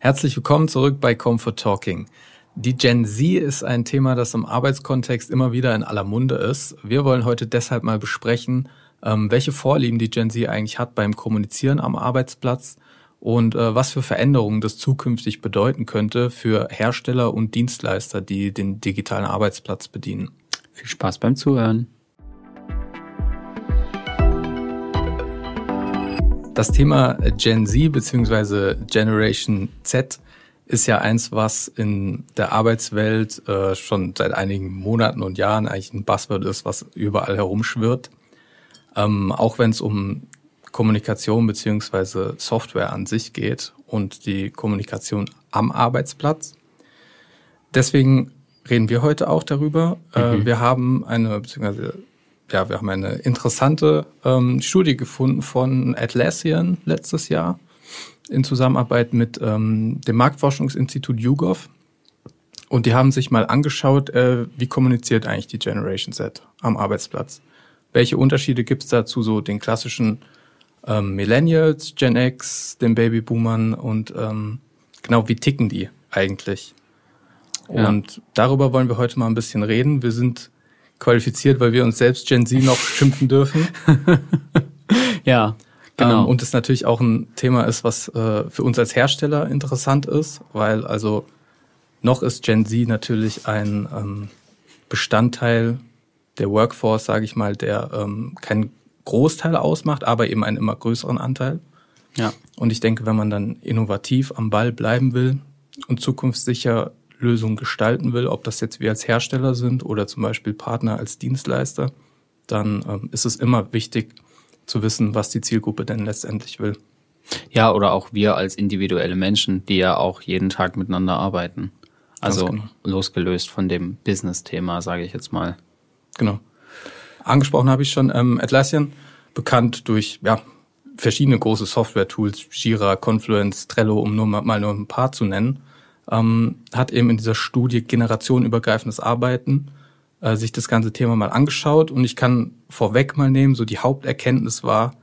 Herzlich willkommen zurück bei Comfort Talking. Die Gen Z ist ein Thema, das im Arbeitskontext immer wieder in aller Munde ist. Wir wollen heute deshalb mal besprechen, ähm, welche Vorlieben die Gen Z eigentlich hat beim Kommunizieren am Arbeitsplatz und äh, was für Veränderungen das zukünftig bedeuten könnte für Hersteller und Dienstleister, die den digitalen Arbeitsplatz bedienen. Viel Spaß beim Zuhören. Das Thema Gen Z bzw. Generation Z ist ja eins, was in der Arbeitswelt äh, schon seit einigen Monaten und Jahren eigentlich ein Buzzword ist, was überall herumschwirrt. Ähm, auch wenn es um Kommunikation bzw. Software an sich geht und die Kommunikation am Arbeitsplatz. Deswegen reden wir heute auch darüber. Äh, mhm. wir haben eine, beziehungsweise ja, wir haben eine interessante ähm, Studie gefunden von Atlassian letztes Jahr in Zusammenarbeit mit ähm, dem Marktforschungsinstitut YouGov. Und die haben sich mal angeschaut, äh, wie kommuniziert eigentlich die Generation Z am Arbeitsplatz. Welche Unterschiede gibt es da zu so den klassischen ähm, Millennials, Gen X, den Babyboomern und ähm, genau wie ticken die eigentlich? Ja. Und darüber wollen wir heute mal ein bisschen reden. Wir sind qualifiziert, weil wir uns selbst Gen Z noch schimpfen dürfen. ja, genau. Ähm, und es natürlich auch ein Thema ist, was äh, für uns als Hersteller interessant ist, weil also noch ist Gen Z natürlich ein ähm, Bestandteil der Workforce, sage ich mal, der ähm, keinen Großteil ausmacht, aber eben einen immer größeren Anteil. Ja. Und ich denke, wenn man dann innovativ am Ball bleiben will und zukunftssicher Lösungen gestalten will, ob das jetzt wir als Hersteller sind oder zum Beispiel Partner als Dienstleister, dann ähm, ist es immer wichtig zu wissen, was die Zielgruppe denn letztendlich will. Ja, oder auch wir als individuelle Menschen, die ja auch jeden Tag miteinander arbeiten. Also genau. losgelöst von dem Business-Thema, sage ich jetzt mal. Genau. Angesprochen habe ich schon ähm, Atlassian, bekannt durch ja, verschiedene große Software-Tools, Jira, Confluence, Trello, um nur mal nur ein paar zu nennen ähm, hat eben in dieser Studie generationenübergreifendes Arbeiten äh, sich das ganze Thema mal angeschaut und ich kann vorweg mal nehmen, so die Haupterkenntnis war,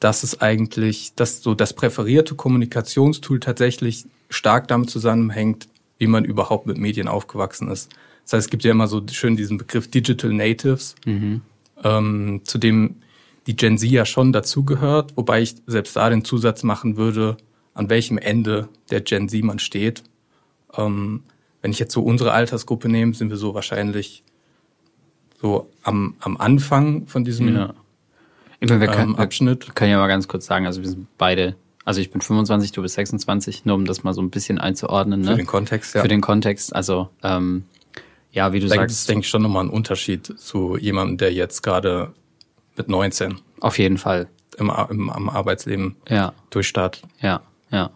dass es eigentlich, dass so das präferierte Kommunikationstool tatsächlich stark damit zusammenhängt, wie man überhaupt mit Medien aufgewachsen ist. Das heißt, es gibt ja immer so schön diesen Begriff Digital Natives, mhm. ähm, zu dem die Gen Z ja schon dazugehört, wobei ich selbst da den Zusatz machen würde, an welchem Ende der Gen Z man steht. Ähm, wenn ich jetzt so unsere Altersgruppe nehme, sind wir so wahrscheinlich so am, am Anfang von diesem ja. ich meine, wir können, ähm, Abschnitt. Kann ja mal ganz kurz sagen, also wir sind beide, also ich bin 25, du bist 26, nur um das mal so ein bisschen einzuordnen. Ne? Für den Kontext, ja. Für den Kontext, also ähm, ja, wie du da sagst. Das ist, denke ich, schon nochmal ein Unterschied zu jemandem, der jetzt gerade mit 19 auf jeden Fall im, im, am Arbeitsleben ja. durchstartet. Ja, ja.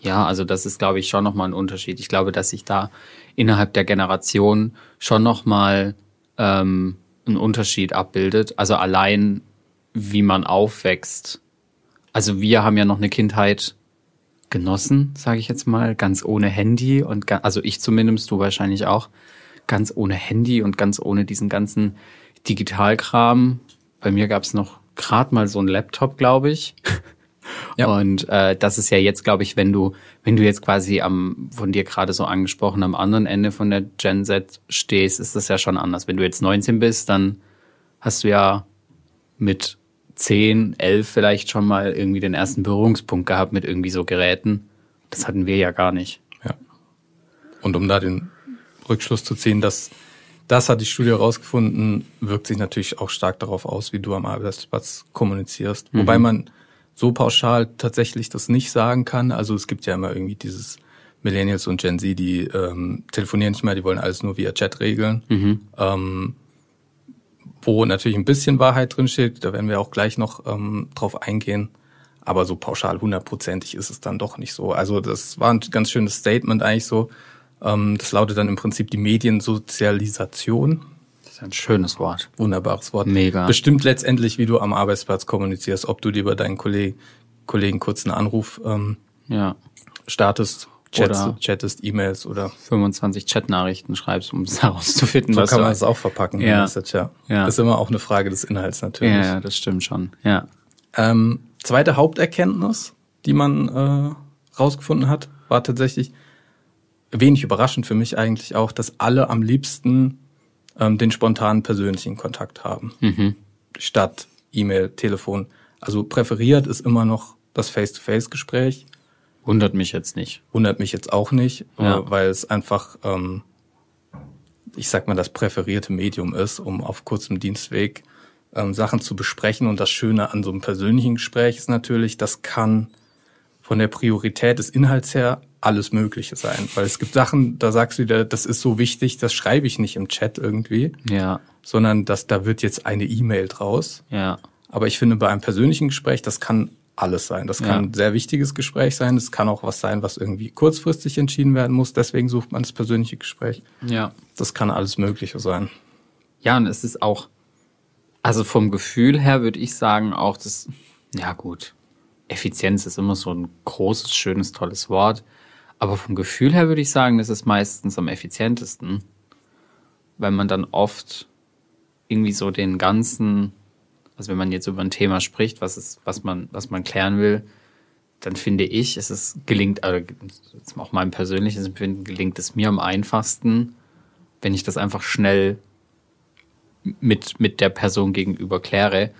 Ja, also das ist, glaube ich, schon nochmal ein Unterschied. Ich glaube, dass sich da innerhalb der Generation schon nochmal ähm, ein Unterschied abbildet. Also allein, wie man aufwächst. Also wir haben ja noch eine Kindheit genossen, sage ich jetzt mal, ganz ohne Handy und also ich zumindest, du wahrscheinlich auch, ganz ohne Handy und ganz ohne diesen ganzen Digitalkram. Bei mir gab's noch gerade mal so ein Laptop, glaube ich. Ja. Und äh, das ist ja jetzt, glaube ich, wenn du, wenn du jetzt quasi am, von dir gerade so angesprochen, am anderen Ende von der Gen Z stehst, ist das ja schon anders. Wenn du jetzt 19 bist, dann hast du ja mit 10, 11 vielleicht schon mal irgendwie den ersten Berührungspunkt gehabt mit irgendwie so Geräten. Das hatten wir ja gar nicht. Ja. Und um da den Rückschluss zu ziehen, dass das hat die Studie herausgefunden, wirkt sich natürlich auch stark darauf aus, wie du am Arbeitsplatz kommunizierst. Mhm. Wobei man so pauschal tatsächlich das nicht sagen kann. Also es gibt ja immer irgendwie dieses Millennials und Gen Z, die ähm, telefonieren nicht mehr, die wollen alles nur via Chat regeln. Mhm. Ähm, wo natürlich ein bisschen Wahrheit drinsteht, da werden wir auch gleich noch ähm, drauf eingehen. Aber so pauschal hundertprozentig ist es dann doch nicht so. Also das war ein ganz schönes Statement eigentlich so. Ähm, das lautet dann im Prinzip die Mediensozialisation ein schönes Wort. Wunderbares Wort. Mega. Bestimmt letztendlich, wie du am Arbeitsplatz kommunizierst, ob du dir bei deinen Kollegen, Kollegen kurz einen Anruf ähm, ja. startest, chattest, oder chattest E-Mails oder 25 Chatnachrichten schreibst, um es herauszufinden. So kann man es auch verpacken. Ja. Message, ja. ja. Das ist immer auch eine Frage des Inhalts natürlich. Ja, ja das stimmt schon. Ja. Ähm, zweite Haupterkenntnis, die man äh, rausgefunden hat, war tatsächlich wenig überraschend für mich eigentlich auch, dass alle am liebsten ähm, den spontanen persönlichen Kontakt haben. Mhm. Statt E-Mail, Telefon. Also präferiert ist immer noch das Face-to-Face-Gespräch. Wundert mich jetzt nicht. Wundert mich jetzt auch nicht, Ja. äh, weil es einfach, ähm, ich sag mal, das präferierte Medium ist, um auf kurzem Dienstweg ähm, Sachen zu besprechen. Und das Schöne an so einem persönlichen Gespräch ist natürlich, das kann von der Priorität des Inhalts her alles Mögliche sein. Weil es gibt Sachen, da sagst du dir, das ist so wichtig, das schreibe ich nicht im Chat irgendwie, Ja, sondern dass da wird jetzt eine E-Mail draus. ja, Aber ich finde, bei einem persönlichen Gespräch, das kann alles sein. Das kann Ja. ein sehr wichtiges Gespräch sein. Es kann auch was sein, was irgendwie kurzfristig entschieden werden muss. Deswegen sucht man das persönliche Gespräch. ja. Das kann alles Mögliche sein. Ja, und es ist auch, also vom Gefühl her würde ich sagen, auch das, ja gut, Effizienz ist immer so ein großes, schönes, tolles Wort. Aber vom Gefühl her würde ich sagen, das ist meistens am effizientesten, weil man dann oft irgendwie so den ganzen, also wenn man jetzt über ein Thema spricht, was ist, was man, was man klären will, dann finde ich, es ist gelingt, also auch mein persönliches Empfinden, gelingt es mir am einfachsten, wenn ich das einfach schnell mit, mit der Person gegenüber kläre,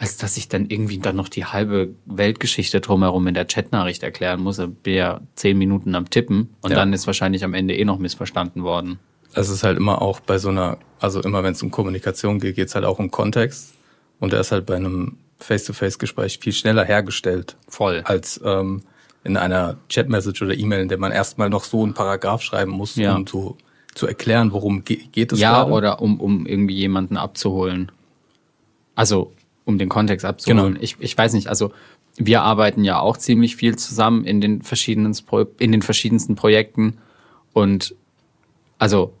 als dass ich dann irgendwie dann noch die halbe Weltgeschichte drumherum in der Chatnachricht erklären muss. Ich bin ja zehn Minuten am Tippen und Ja. dann ist wahrscheinlich am Ende eh noch missverstanden worden. Es ist halt immer auch bei so einer, also immer wenn es um Kommunikation geht, geht es halt auch um Kontext. Und der ist halt bei einem Face-to-Face-Gespräch viel schneller hergestellt Voll. als ähm, in einer Chat-Message oder E-Mail, in der man erstmal noch so einen Paragraph schreiben muss, Ja. um zu, zu erklären, worum ge geht es Ja, gerade. oder um, um irgendwie jemanden abzuholen. Also, um den Kontext abzuholen. Genau. Ich, ich weiß nicht, also wir arbeiten ja auch ziemlich viel zusammen in den verschiedenen, in den verschiedensten Projekten. Und also,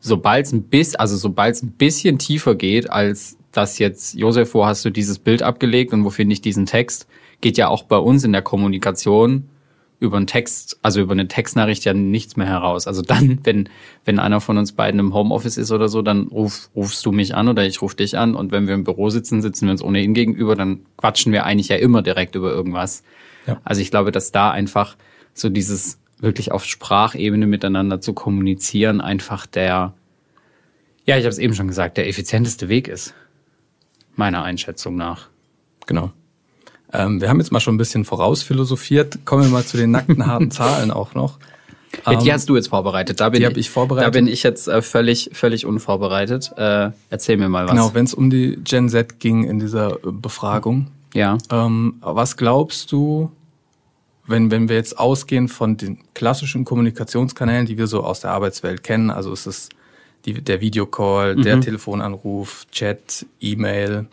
sobald es ein bisschen, also sobald es ein bisschen tiefer geht, als das jetzt, Josef, wo hast du dieses Bild abgelegt und wo finde ich diesen Text, geht ja auch bei uns in der Kommunikation über einen Text, also über eine Textnachricht ja nichts mehr heraus. Also dann, wenn, wenn einer von uns beiden im Homeoffice ist oder so, dann ruf, rufst du mich an oder ich ruf dich an und wenn wir im Büro sitzen, sitzen wir uns ohnehin gegenüber, dann quatschen wir eigentlich ja immer direkt über irgendwas. Ja. Also ich glaube, dass da einfach so dieses wirklich auf Sprachebene miteinander zu kommunizieren einfach der, ja, ich habe es eben schon gesagt, der effizienteste Weg ist. Meiner Einschätzung nach. Genau. Ähm, wir haben jetzt mal schon ein bisschen vorausphilosophiert. Kommen wir mal zu den nackten, harten Zahlen auch noch. Ja, die Ähm, hast du jetzt vorbereitet. Da bin die hab ich vorbereitet. Da bin ich jetzt äh, völlig, völlig unvorbereitet. Äh, erzähl mir mal was. Genau, wenn es um die Gen Z ging in dieser äh, Befragung. Ja. Ähm, was glaubst du, wenn, wenn wir jetzt ausgehen von den klassischen Kommunikationskanälen, die wir so aus der Arbeitswelt kennen, also es ist die, der Videocall, der Telefonanruf, Chat, E-Mail,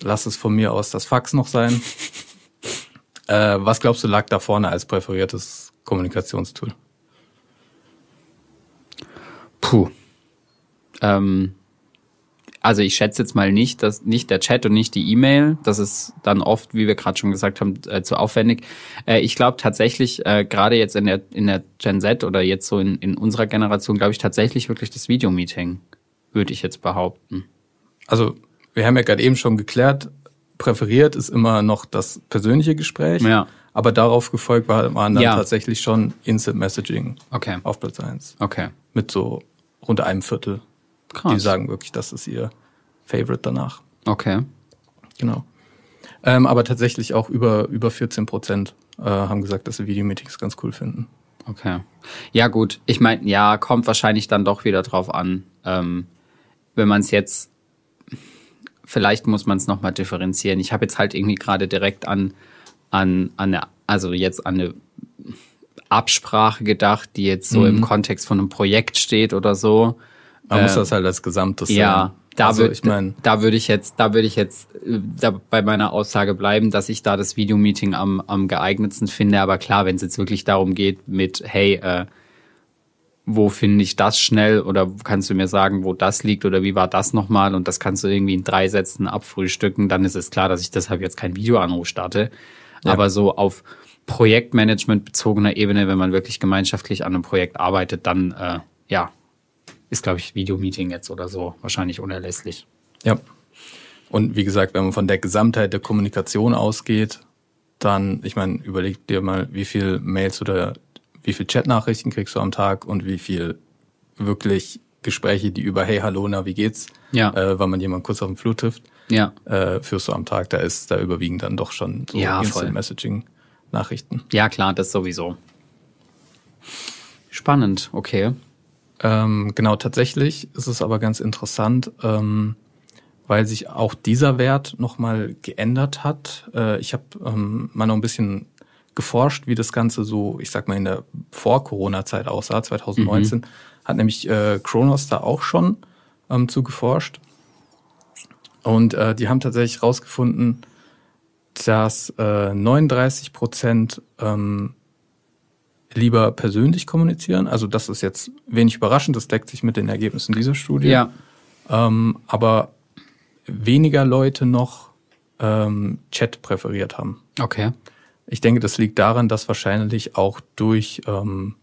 lass es von mir aus das Fax noch sein. äh, was glaubst du lag da vorne als präferiertes Kommunikationstool? Puh. Ähm, also ich schätze jetzt mal nicht, dass nicht der Chat und nicht die E-Mail. Das ist dann oft, wie wir gerade schon gesagt haben, äh, zu aufwendig. Äh, ich glaube tatsächlich, äh, gerade jetzt in der, in der Gen Z oder jetzt so in, in unserer Generation, glaube ich tatsächlich wirklich das Videomeeting, würde ich jetzt behaupten. Also, wir haben ja gerade eben schon geklärt, präferiert ist immer noch das persönliche Gespräch. Ja. Aber darauf gefolgt war, waren dann Ja. tatsächlich schon Instant Messaging Okay. auf Platz eins Okay. Mit so rund einem Viertel. Krass. Die sagen wirklich, das ist ihr Favorite danach. Okay. Genau. Ähm, aber tatsächlich auch über, über 14 Prozent äh, haben gesagt, dass sie Videomeetings ganz cool finden. Okay. Ja, gut. Ich meine, ja, kommt wahrscheinlich dann doch wieder drauf an. Ähm, wenn man es jetzt, vielleicht muss man es nochmal differenzieren. Ich habe jetzt halt irgendwie gerade direkt an, an, an eine, also jetzt an eine Absprache gedacht, die jetzt so im Kontext von einem Projekt steht oder so. Man muss Äh, das halt als Gesamtes Ja, sehen. da also, würde ich meine, da würde ich jetzt, da würde ich jetzt äh, da bei meiner Aussage bleiben, dass ich da das Videomeeting am, am geeignetsten finde. Aber klar, wenn es jetzt wirklich darum geht mit, hey, äh, wo finde ich das schnell oder kannst du mir sagen, wo das liegt oder wie war das nochmal und das kannst du irgendwie in drei Sätzen abfrühstücken, dann ist es klar, dass ich deshalb jetzt kein Videoanruf starte. Aber so auf Projektmanagement bezogener Ebene, wenn man wirklich gemeinschaftlich an einem Projekt arbeitet, dann äh, ja, ist, glaube ich, Videomeeting jetzt oder so wahrscheinlich unerlässlich. ja. Und wie gesagt, wenn man von der Gesamtheit der Kommunikation ausgeht, dann, ich meine, überleg dir mal, wie viel Mails oder wie viel Chatnachrichten kriegst du am Tag und wie viel wirklich Gespräche, die über Hey, hallo, na, wie geht's? Ja. Äh, weil man jemanden kurz auf dem Flur trifft, Ja. äh, führst du am Tag. Da ist, da überwiegen dann doch schon so Ja. Instant Messaging Nachrichten. Ja, klar, das sowieso. Spannend, okay. Ähm, genau, tatsächlich ist es aber ganz interessant, ähm, weil sich auch dieser Wert nochmal geändert hat. Äh, ich habe ähm, mal noch ein bisschen geforscht, wie das Ganze so, ich sag mal, in der Vor-Corona-Zeit aussah, 2019. Hat nämlich äh, Kronos da auch schon ähm, zu geforscht. Und äh, die haben tatsächlich rausgefunden, dass äh, 39 Prozent ähm, lieber persönlich kommunizieren. Also das ist jetzt wenig überraschend, das deckt sich mit den Ergebnissen dieser Studie. Ja. Ähm, aber weniger Leute noch ähm, Chat präferiert haben. Okay. Ich denke, das liegt daran, dass wahrscheinlich auch durch ähm,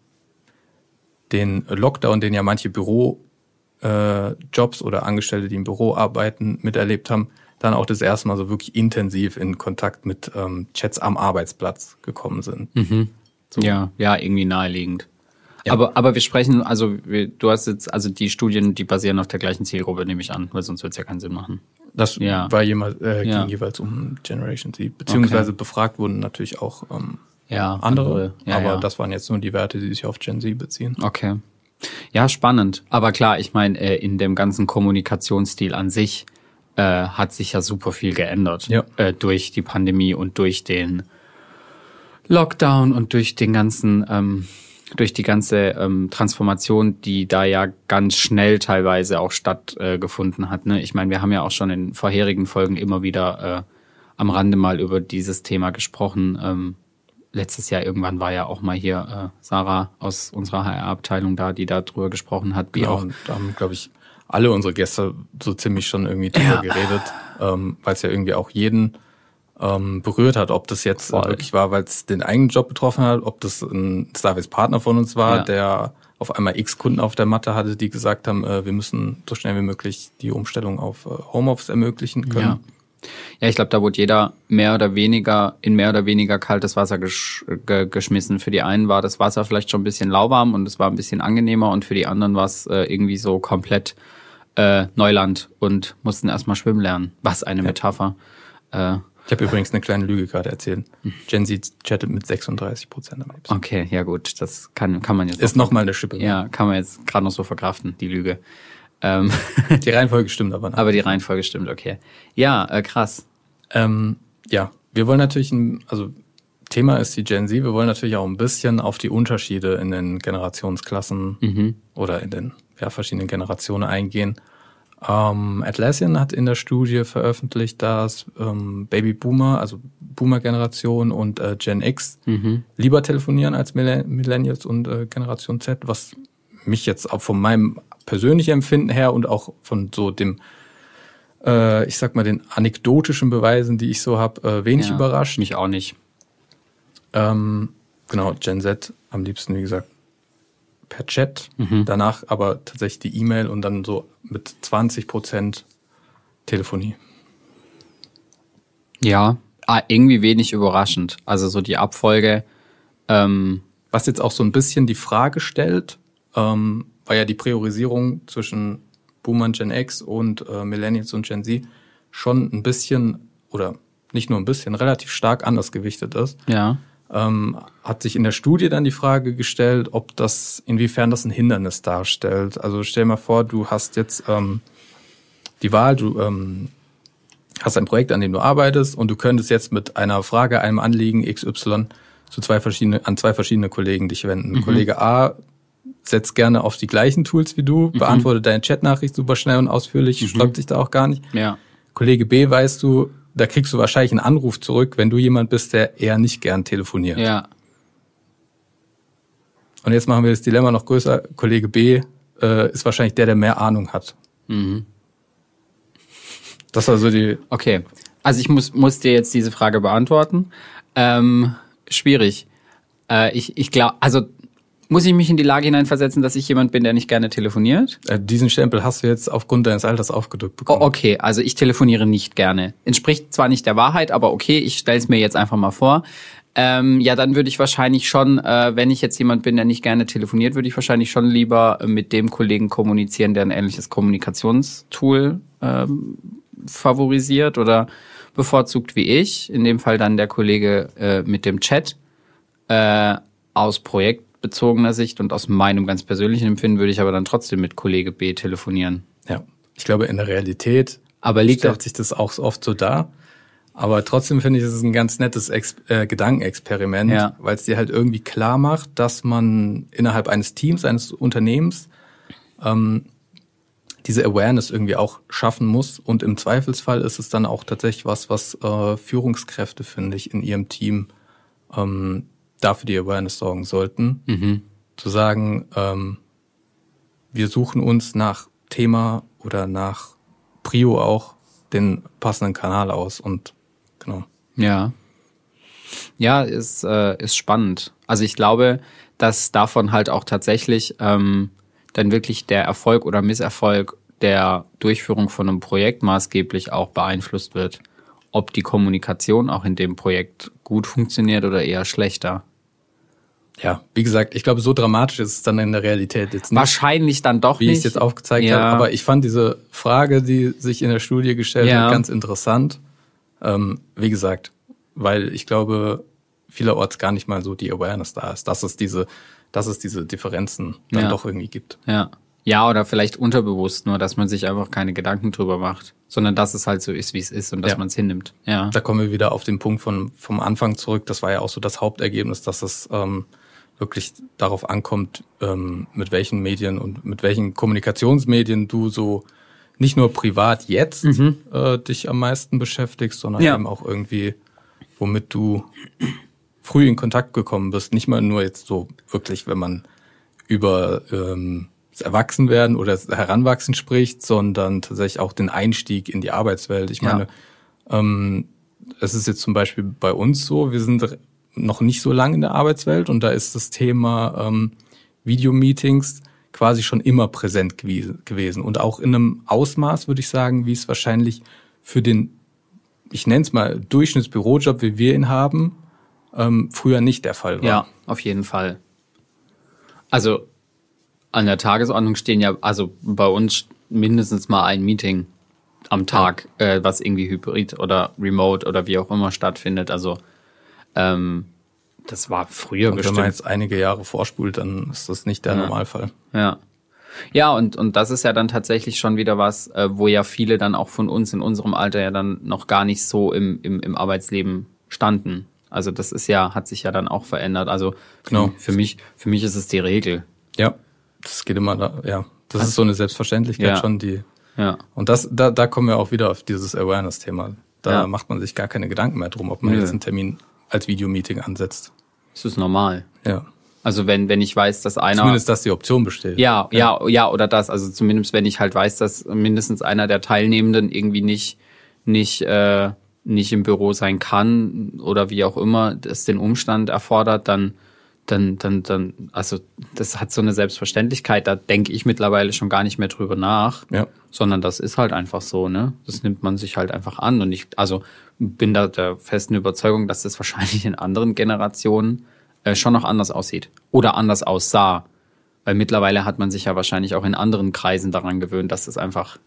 den Lockdown, den ja manche Bürojobs äh, oder Angestellte, die im Büro arbeiten, miterlebt haben, dann auch das erste Mal so wirklich intensiv in Kontakt mit ähm, Chats am Arbeitsplatz gekommen sind. So. Ja, ja, irgendwie naheliegend. Aber, aber wir sprechen, also wir, du hast jetzt, also die Studien, die basieren auf der gleichen Zielgruppe, nehme ich an, weil sonst wird es ja keinen Sinn machen. Das Ja. war jemals, äh, Ja. ging jeweils um Generation Z. Beziehungsweise befragt wurden natürlich auch ähm, Ja, andere, Ja, aber ja. das waren jetzt nur die Werte, die sich auf Gen Z beziehen. Okay. Ja, spannend. Aber klar, ich meine, äh, in dem ganzen Kommunikationsstil an sich äh, hat sich ja super viel geändert. Ja. Äh, durch die Pandemie und durch den Lockdown und durch den ganzen, ähm, durch die ganze ähm, Transformation, die da ja ganz schnell teilweise auch stattgefunden äh, hat. Ne? Ich meine, wir haben ja auch schon in vorherigen Folgen immer wieder äh, am Rande mal über dieses Thema gesprochen. Ähm, letztes Jahr irgendwann war ja auch mal hier äh, Sarah aus unserer HR-Abteilung da, die da drüber gesprochen hat, wie Genau, auch und da haben, glaube ich, alle unsere Gäste so ziemlich schon irgendwie drüber geredet, ähm, weil es ja irgendwie auch jeden ähm, berührt hat, ob das jetzt Voll. wirklich war, weil es den eigenen Job betroffen hat, ob das ein Starvis Partner von uns war, Ja. der auf einmal x Kunden auf der Matte hatte, die gesagt haben, äh, wir müssen so schnell wie möglich die Umstellung auf äh, Homeoffice ermöglichen können. Ja. Ja, ich glaube, da wurde jeder mehr oder weniger in mehr oder weniger kaltes Wasser gesch ge geschmissen. Für die einen war das Wasser vielleicht schon ein bisschen lauwarm und es war ein bisschen angenehmer und für die anderen war es äh, irgendwie so komplett äh, Neuland und mussten erstmal schwimmen lernen. Was eine Metapher. Äh, Ich habe übrigens eine kleine Lüge gerade erzählt. Gen Z chattet mit 36 Prozent am liebsten. okay, ja gut, das kann, kann man jetzt Ist noch mal eine Schippe. ja, kann man jetzt gerade noch so verkraften, die Lüge. Ähm, Die Reihenfolge stimmt aber. aber die Reihenfolge stimmt, okay. Ja, äh, krass. Ähm, ja, wir wollen natürlich, ein, also Thema ist die Gen Z, wir wollen natürlich auch ein bisschen auf die Unterschiede in den Generationsklassen oder in den ja, verschiedenen Generationen eingehen. Ähm, Atlassian hat in der Studie veröffentlicht, dass ähm, Baby Boomer, also Boomer-Generation und äh, Gen X lieber telefonieren als Millen- Millennials und äh, Generation Z, was mich jetzt auch von meinem persönlichen Empfinden her und auch von so dem äh, ich sag mal, den anekdotischen Beweisen, die ich so habe, äh, wenig Ja, überrascht. Mich auch nicht. Ähm, genau, Gen Z am liebsten, wie gesagt, per Chat. Danach aber tatsächlich die E-Mail und dann so mit 20 Prozent Telefonie. Ja, ah, irgendwie wenig überraschend. Also so die Abfolge. Ähm, Was jetzt auch so ein bisschen die Frage stellt, ähm, war ja die Priorisierung zwischen Boomern Gen X und äh, Millennials und Gen Z schon ein bisschen oder nicht nur ein bisschen, relativ stark anders gewichtet ist. ja. Ähm, hat sich in der Studie dann die Frage gestellt, ob das, inwiefern das ein Hindernis darstellt. Also stell mal vor, du hast jetzt ähm, die Wahl, du ähm, hast ein Projekt, an dem du arbeitest und du könntest jetzt mit einer Frage, einem Anliegen XY zu zwei verschiedene, an zwei verschiedene Kollegen dich wenden. Kollege A setzt gerne auf die gleichen Tools wie du, beantwortet deine Chatnachricht super schnell und ausführlich, sträubt sich da auch gar nicht. Ja. Kollege B weißt du, da kriegst du wahrscheinlich einen Anruf zurück, wenn du jemand bist, der eher nicht gern telefoniert. Ja. Und jetzt machen wir das Dilemma noch größer. Kollege B äh, ist wahrscheinlich der, der mehr Ahnung hat. Mhm. Das war so die. Okay. Also ich muss, muss dir jetzt diese Frage beantworten. Ähm, schwierig. Äh, ich ich glaube, also Muss ich mich in die Lage hineinversetzen, dass ich jemand bin, der nicht gerne telefoniert? Äh, diesen Stempel hast du jetzt aufgrund deines Alters aufgedrückt Oh, bekommen. okay, also ich telefoniere nicht gerne. Entspricht zwar nicht der Wahrheit, aber okay, ich stelle es mir jetzt einfach mal vor. Ähm, ja, dann würde ich wahrscheinlich schon, äh, wenn ich jetzt jemand bin, der nicht gerne telefoniert, würde ich wahrscheinlich schon lieber äh, mit dem Kollegen kommunizieren, der ein ähnliches Kommunikationstool ähm, favorisiert oder bevorzugt wie ich. In dem Fall dann der Kollege äh, mit dem Chat. Äh, aus projektbezogener Sicht und aus meinem ganz persönlichen Empfinden würde ich aber dann trotzdem mit Kollege B telefonieren. Ja. Ich glaube, in der Realität Aber liegt stellt sich das auch so oft so dar. Aber trotzdem finde ich, es ist ein ganz nettes Ex äh, Gedankenexperiment, Ja. weil es dir halt irgendwie klar macht, dass man innerhalb eines Teams, eines Unternehmens ähm, diese Awareness irgendwie auch schaffen muss. Und im Zweifelsfall ist es dann auch tatsächlich was, was äh, Führungskräfte, finde ich, in ihrem Team ähm, dafür die Awareness sorgen sollten. Mhm. Zu sagen, ähm, wir suchen uns nach Thema oder nach Prio auch den passenden Kanal aus und genau. Ja. Ja, ist, äh, ist spannend. Also ich glaube, dass davon halt auch tatsächlich ähm, dann wirklich der Erfolg oder Misserfolg der Durchführung von einem Projekt maßgeblich auch beeinflusst wird. Ob die Kommunikation auch in dem Projekt gut funktioniert oder eher schlechter. Ja, wie gesagt, ich glaube, so dramatisch ist es dann in der Realität jetzt nicht, Wahrscheinlich dann doch wie ich nicht. es jetzt aufgezeigt Ja. habe. Aber ich fand diese Frage, die sich in der Studie gestellt Ja. hat, ganz interessant. Ähm, wie gesagt, weil ich glaube, vielerorts gar nicht mal so die Awareness da ist, dass es diese, dass es diese Differenzen dann Ja. doch irgendwie gibt. Ja. Ja, oder vielleicht unterbewusst nur, dass man sich einfach keine Gedanken drüber macht, sondern dass es halt so ist, wie es ist und dass Ja. man es hinnimmt. Ja. Da kommen wir wieder auf den Punkt von, vom Anfang zurück. Das war ja auch so das Hauptergebnis, dass es ähm, wirklich darauf ankommt, ähm, mit welchen Medien und mit welchen Kommunikationsmedien du so nicht nur privat jetzt äh, dich am meisten beschäftigst, sondern Ja. eben auch irgendwie, womit du früh in Kontakt gekommen bist. Nicht mal nur jetzt so wirklich, wenn man über ähm, das Erwachsenwerden oder das Heranwachsen spricht, sondern tatsächlich auch den Einstieg in die Arbeitswelt. Ich Ja. meine, ähm, es ist jetzt zum Beispiel bei uns so, wir sind noch nicht so lange in der Arbeitswelt und da ist das Thema ähm, Videomeetings quasi schon immer präsent gewesen und auch in einem Ausmaß, würde ich sagen, wie es wahrscheinlich für den, ich nenne es mal, Durchschnittsbürojob, wie wir ihn haben, ähm, früher nicht der Fall war. Ja, auf jeden Fall. Also an der Tagesordnung stehen ja, also bei uns mindestens mal ein Meeting am Tag, äh, was irgendwie hybrid oder remote oder wie auch immer stattfindet. Also ähm, das war früher Und wenn bestimmt. man jetzt einige Jahre vorspult, dann ist das nicht der Ja. Normalfall. Ja. Ja, und, und das ist ja dann tatsächlich schon wieder was, äh, wo ja viele dann auch von uns in unserem Alter ja dann noch gar nicht so im, im, im Arbeitsleben standen. Also das ist ja, hat sich ja dann auch verändert. Also Genau. für mich, für mich ist es die Regel. Ja, das geht immer da, ja. Das ist so eine Selbstverständlichkeit Ja. schon, die, Ja. und das, da, da kommen wir auch wieder auf dieses Awareness-Thema. Da Ja. macht man sich gar keine Gedanken mehr drum, ob man Nö. jetzt einen Termin als Videomeeting ansetzt. Es ist normal. Ja. Also wenn, wenn ich weiß, dass einer. Zumindest, dass die Option besteht. ja, ja, ja, oder das. Also zumindest wenn ich halt weiß, dass mindestens einer der Teilnehmenden irgendwie nicht, nicht, äh, nicht im Büro sein kann oder wie auch immer es den Umstand erfordert, dann, dann, dann, dann, also das hat so eine Selbstverständlichkeit, da denke ich mittlerweile schon gar nicht mehr drüber nach. Ja. sondern das ist halt einfach so, ne? Das nimmt man sich halt einfach an. Und ich, also bin da der festen Überzeugung, dass das wahrscheinlich in anderen Generationen äh, schon noch anders aussieht oder anders aussah. Weil mittlerweile hat man sich ja wahrscheinlich auch in anderen Kreisen daran gewöhnt, dass das einfach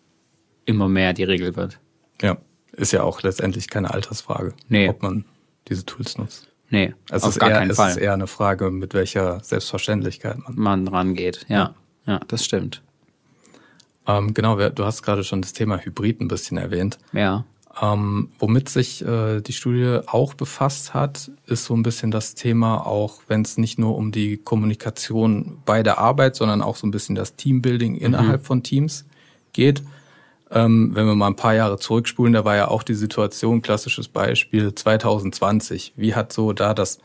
immer mehr die Regel wird. Ja. Ist ja auch letztendlich keine Altersfrage, Nee. ob man diese Tools nutzt. Nee, Es auf ist gar eher, keinen es Fall. ist eher eine Frage, mit welcher Selbstverständlichkeit man. man rangeht. Ja, ja, das stimmt. Ähm, genau, du hast gerade schon das Thema Hybrid ein bisschen erwähnt. Ja. Ähm, womit sich äh, die Studie auch befasst hat, ist so ein bisschen das Thema, auch wenn es nicht nur um die Kommunikation bei der Arbeit, sondern auch so ein bisschen das Teambuilding innerhalb von Teams geht. Ähm, wenn wir mal ein paar Jahre zurückspulen, da war ja auch die Situation, klassisches Beispiel 2020. Wie hat so da das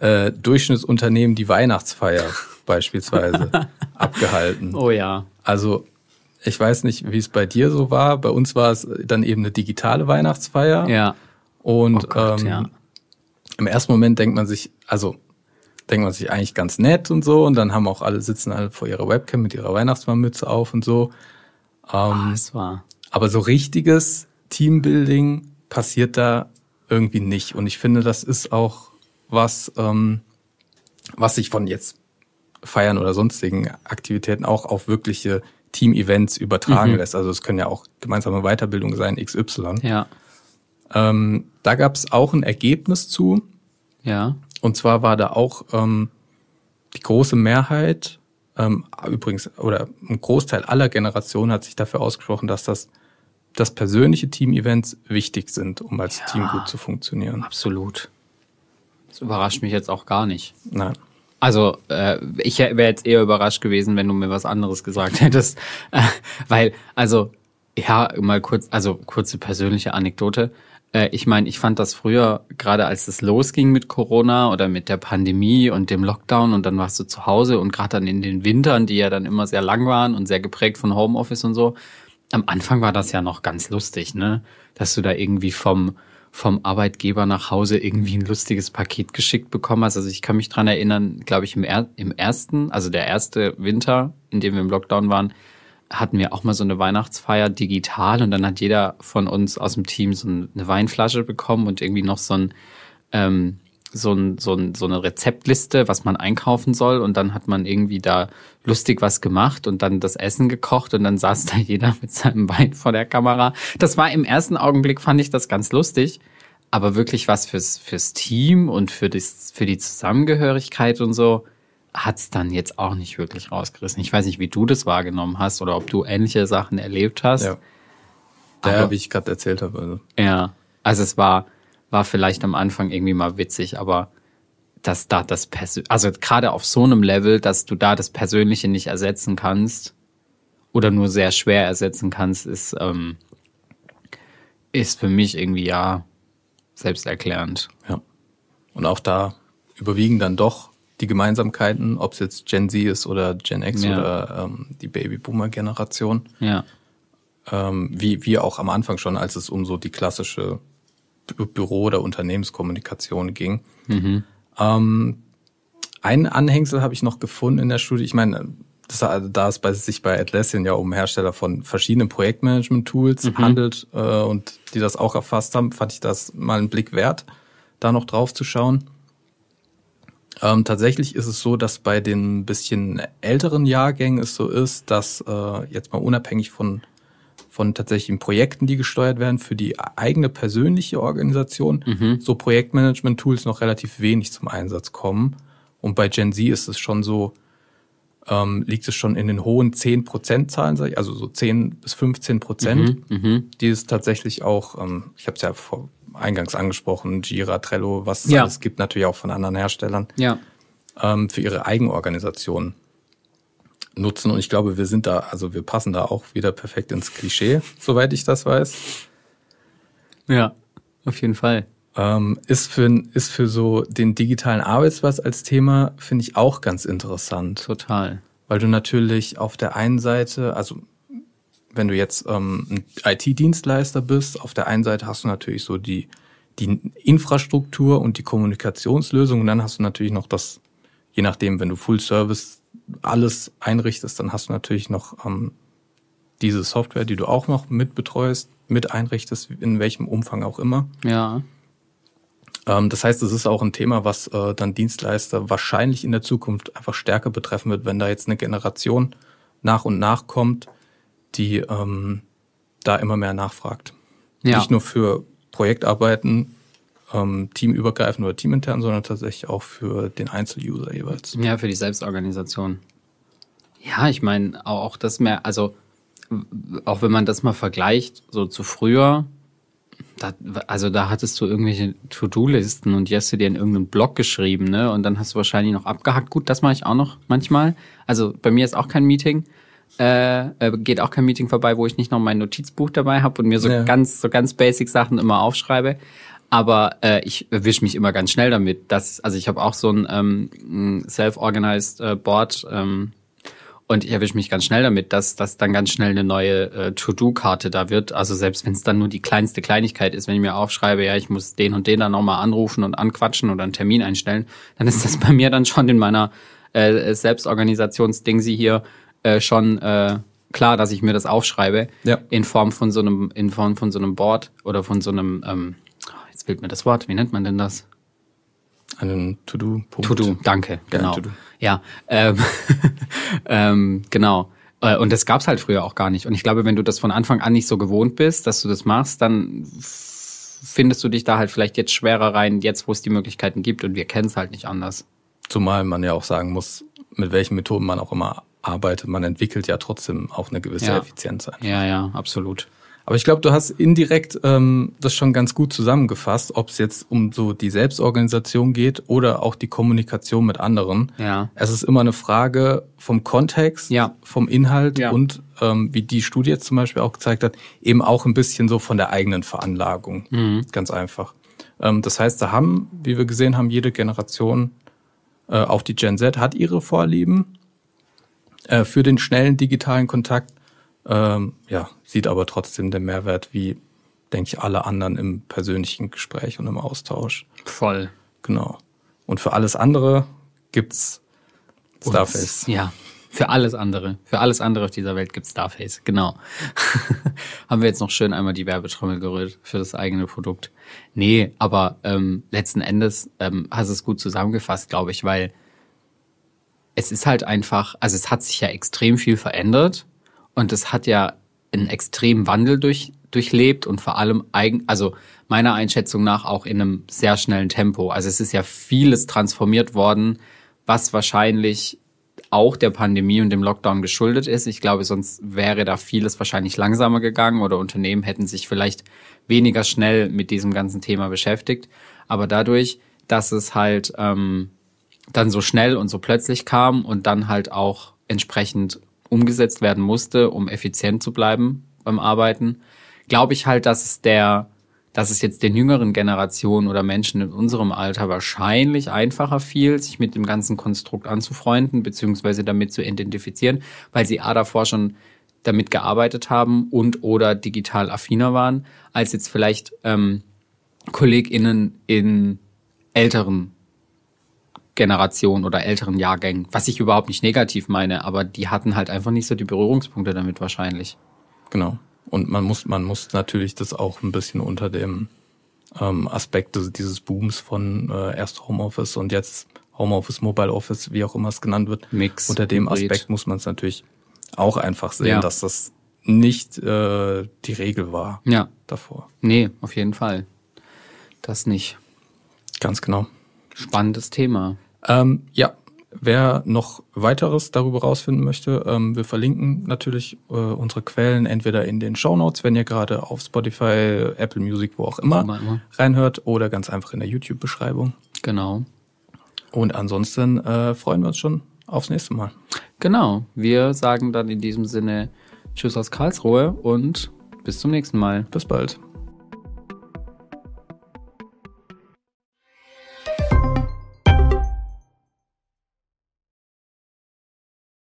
äh, Durchschnittsunternehmen die Weihnachtsfeier beispielsweise abgehalten? Oh ja. Also ich weiß nicht, wie es bei dir so war. Bei uns war es dann eben eine digitale Weihnachtsfeier. Ja. Und Oh Gott, ähm, ja. im ersten Moment denkt man sich, also denkt man sich eigentlich ganz nett und so. Und dann haben auch alle sitzen alle vor ihrer Webcam mit ihrer Weihnachtsmannmütze auf und so. Ähm, das war. Aber so richtiges Teambuilding passiert da irgendwie nicht. Und ich finde, das ist auch was, ähm, was sich von jetzt Feiern oder sonstigen Aktivitäten auch auf wirkliche Team-Events übertragen mhm. lässt. Also es können ja auch gemeinsame Weiterbildungen sein, XY. Ja. Ähm, da gab es auch ein Ergebnis zu. Ja. Und zwar war da auch ähm, die große Mehrheit, ähm, übrigens, oder ein Großteil aller Generationen hat sich dafür ausgesprochen, dass das dass persönliche Team-Events wichtig sind, um als ja, Team gut zu funktionieren. Absolut. Das überrascht mich jetzt auch gar nicht. Nein. Also äh, ich wäre jetzt eher überrascht gewesen, wenn du mir was anderes gesagt hättest, äh, weil also ja mal kurz, also kurze persönliche Anekdote. Äh, ich meine, ich fand das früher gerade als es losging mit Corona oder mit der Pandemie und dem Lockdown und dann warst du zu Hause und gerade dann in den Wintern, die ja dann immer sehr lang waren und sehr geprägt von Homeoffice und so. Am Anfang war das ja noch ganz lustig, ne, dass du da irgendwie vom vom Arbeitgeber nach Hause irgendwie ein lustiges Paket geschickt bekommen hast. Also ich kann mich dran erinnern, glaube ich, im, er im ersten, also der erste Winter, in dem wir im Lockdown waren, hatten wir auch mal so eine Weihnachtsfeier digital und dann hat jeder von uns aus dem Team so eine Weinflasche bekommen und irgendwie noch so ein ähm, so, ein, so, ein, so eine Rezeptliste, was man einkaufen soll. Und dann hat man irgendwie da lustig was gemacht und dann das Essen gekocht und dann saß da jeder mit seinem Wein vor der Kamera. Das war im ersten Augenblick, fand ich das ganz lustig. Aber wirklich was fürs, fürs Team und für, das, für die Zusammengehörigkeit und so hat's dann jetzt auch nicht wirklich rausgerissen. Ich weiß nicht, wie du das wahrgenommen hast oder ob du ähnliche Sachen erlebt hast. Ja. Ja, wie ich gerade erzählt habe. Also. Ja, also es war, war vielleicht am Anfang irgendwie mal witzig, aber dass da das Persön also gerade auf so einem Level, dass du da das Persönliche nicht ersetzen kannst oder nur sehr schwer ersetzen kannst, ist, ähm, ist für mich irgendwie ja selbsterklärend. Ja. Und auch da überwiegen dann doch die Gemeinsamkeiten, ob es jetzt Gen Z ist oder Gen X ja. oder ähm, die Babyboomer-Generation. Ja. Ähm, wie, wie auch am Anfang schon, als es um so die klassische Büro- oder Unternehmenskommunikation ging. Mhm. Ähm, ein Anhängsel habe ich noch gefunden in der Studie. Ich meine, das, da es bei, sich bei Atlassian ja um Hersteller von verschiedenen Projektmanagement-Tools mhm. handelt äh, und die das auch erfasst haben, fand ich das mal einen Blick wert, da noch drauf zu schauen. Ähm, tatsächlich ist es so, dass bei den bisschen älteren Jahrgängen es so ist, dass äh, jetzt mal unabhängig von von tatsächlichen Projekten, die gesteuert werden für die eigene persönliche Organisation, mhm. so Projektmanagement-Tools noch relativ wenig zum Einsatz kommen. Und bei Gen Z ist es schon so, ähm, liegt es schon in den hohen 10% Zahlen, also so 10 bis 15 Prozent, mhm, mhm, die es tatsächlich auch, ähm, ich habe es ja vor, eingangs angesprochen, Jira, Trello, was es ja. alles gibt, natürlich auch von anderen Herstellern, ja. ähm, für ihre Eigenorganisation nutzen. Und ich glaube, wir sind da, also wir passen da auch wieder perfekt ins Klischee, soweit ich das weiß. Ja, auf jeden Fall. Ähm, ist, für, ist für so den digitalen Arbeitsplatz als Thema, finde ich auch ganz interessant. Total. Weil du natürlich auf der einen Seite, also wenn du jetzt ähm, ein IT-Dienstleister bist, auf der einen Seite hast du natürlich so die, die Infrastruktur und die Kommunikationslösung und dann hast du natürlich noch das, je nachdem, wenn du Full Service alles einrichtest, dann hast du natürlich noch ähm, diese Software, die du auch noch mit betreust, mit einrichtest, in welchem Umfang auch immer. Ja. Ähm, das heißt, es ist auch ein Thema, was äh, dann Dienstleister wahrscheinlich in der Zukunft einfach stärker betreffen wird, wenn da jetzt eine Generation nach und nach kommt, die ähm, da immer mehr nachfragt. Ja. Nicht nur für Projektarbeiten, ähm, teamübergreifend oder teamintern, sondern tatsächlich auch für den Einzeluser jeweils. Ja, für die Selbstorganisation. Ja, ich meine, auch das mehr, also auch wenn man das mal vergleicht, so zu früher, da, also da hattest du irgendwelche To-Do-Listen und die hast du dir in irgendeinem Blog geschrieben, ne? Und dann hast du wahrscheinlich noch abgehackt. Gut, das mache ich auch noch manchmal. Also bei mir ist auch kein Meeting. Äh, äh, geht auch kein Meeting vorbei, wo ich nicht noch mein Notizbuch dabei habe und mir so ja. ganz so ganz basic Sachen immer aufschreibe. Aber äh, ich erwische mich immer ganz schnell damit. Dass, also ich habe auch so ein ähm, self-organized äh, Board ähm, Und ich erwische mich ganz schnell damit, dass das dann ganz schnell eine neue äh, To-Do-Karte da wird. Also selbst wenn es dann nur die kleinste Kleinigkeit ist, wenn ich mir aufschreibe, ja, ich muss den und den dann nochmal anrufen und anquatschen oder einen Termin einstellen, dann ist das bei mir dann schon in meiner äh, Selbstorganisationsding sie hier äh, schon äh, klar, dass ich mir das aufschreibe Ja. in Form von so einem in Form von so einem Board oder von so einem ähm, jetzt fehlt mir das Wort. Wie nennt man denn das? Einen To-Do-Punkt. To-Do, danke, Ja, genau. To-Do. Ja, ähm, ähm, genau. Äh, Und das gab's halt früher auch gar nicht. Und ich glaube, wenn du das von Anfang an nicht so gewohnt bist, dass du das machst, dann findest du dich da halt vielleicht jetzt schwerer rein, jetzt wo es die Möglichkeiten gibt und wir kennen es halt nicht anders. Zumal man ja auch sagen muss, mit welchen Methoden man auch immer arbeitet, man entwickelt ja trotzdem auch eine gewisse Ja. Effizienz ein. Ja, ja, absolut. Aber ich glaube, du hast indirekt ähm, das schon ganz gut zusammengefasst, ob es jetzt um so die Selbstorganisation geht oder auch die Kommunikation mit anderen. Ja. Es ist immer eine Frage vom Kontext, Ja. vom Inhalt Ja. und ähm, wie die Studie jetzt zum Beispiel auch gezeigt hat, eben auch ein bisschen so von der eigenen Veranlagung. Mhm. Ganz einfach. Ähm, das heißt, da haben, wie wir gesehen haben, jede Generation, äh, auch die Gen Z, hat ihre Vorlieben äh, für den schnellen digitalen Kontakt. Ähm, ja, sieht aber trotzdem den Mehrwert wie, denke ich, alle anderen im persönlichen Gespräch und im Austausch. Voll. Genau. Und für alles andere gibt's Starface. Ja, für alles andere. Für alles andere auf dieser Welt gibt's Starface, genau. Haben wir jetzt noch schön einmal die Werbetrommel gerührt für das eigene Produkt. Nee, aber ähm, letzten Endes ähm, hast du es gut zusammengefasst, glaube ich, weil es ist halt einfach, also es hat sich ja extrem viel verändert und es hat ja einen extremen Wandel durch, durchlebt und vor allem eigen, also meiner Einschätzung nach auch in einem sehr schnellen Tempo. Also es ist ja vieles transformiert worden, was wahrscheinlich auch der Pandemie und dem Lockdown geschuldet ist. Ich glaube, sonst wäre da vieles wahrscheinlich langsamer gegangen oder Unternehmen hätten sich vielleicht weniger schnell mit diesem ganzen Thema beschäftigt. Aber dadurch, dass es halt ähm, dann so schnell und so plötzlich kam und dann halt auch entsprechend umgesetzt werden musste, um effizient zu bleiben beim Arbeiten, glaube ich halt, dass es der, dass es jetzt den jüngeren Generationen oder Menschen in unserem Alter wahrscheinlich einfacher fiel, sich mit dem ganzen Konstrukt anzufreunden, beziehungsweise damit zu identifizieren, weil sie A davor schon damit gearbeitet haben und oder digital affiner waren, als jetzt vielleicht ähm, KollegInnen in älteren Generation oder älteren Jahrgängen, was ich überhaupt nicht negativ meine, aber die hatten halt einfach nicht so die Berührungspunkte damit wahrscheinlich. Genau. Und man muss, man muss natürlich das auch ein bisschen unter dem ähm, Aspekt des, dieses Booms von äh, erst Homeoffice und jetzt Homeoffice, Mobile Office, wie auch immer es genannt wird. Mix, Unter dem Hybrid. Aspekt muss man es natürlich auch einfach sehen, Ja. dass das nicht äh, die Regel war Ja, davor. nee, auf jeden Fall. Das nicht. Ganz genau. Spannendes Thema. Ähm, ja, wer noch weiteres darüber rausfinden möchte, ähm, wir verlinken natürlich äh, unsere Quellen entweder in den Show Notes, wenn ihr gerade auf Spotify, Apple Music, wo auch immer, Immer, reinhört, oder ganz einfach in der YouTube-Beschreibung. Genau. Und ansonsten äh, freuen wir uns schon aufs nächste Mal. Genau. Wir sagen dann in diesem Sinne Tschüss aus Karlsruhe und bis zum nächsten Mal. Bis bald.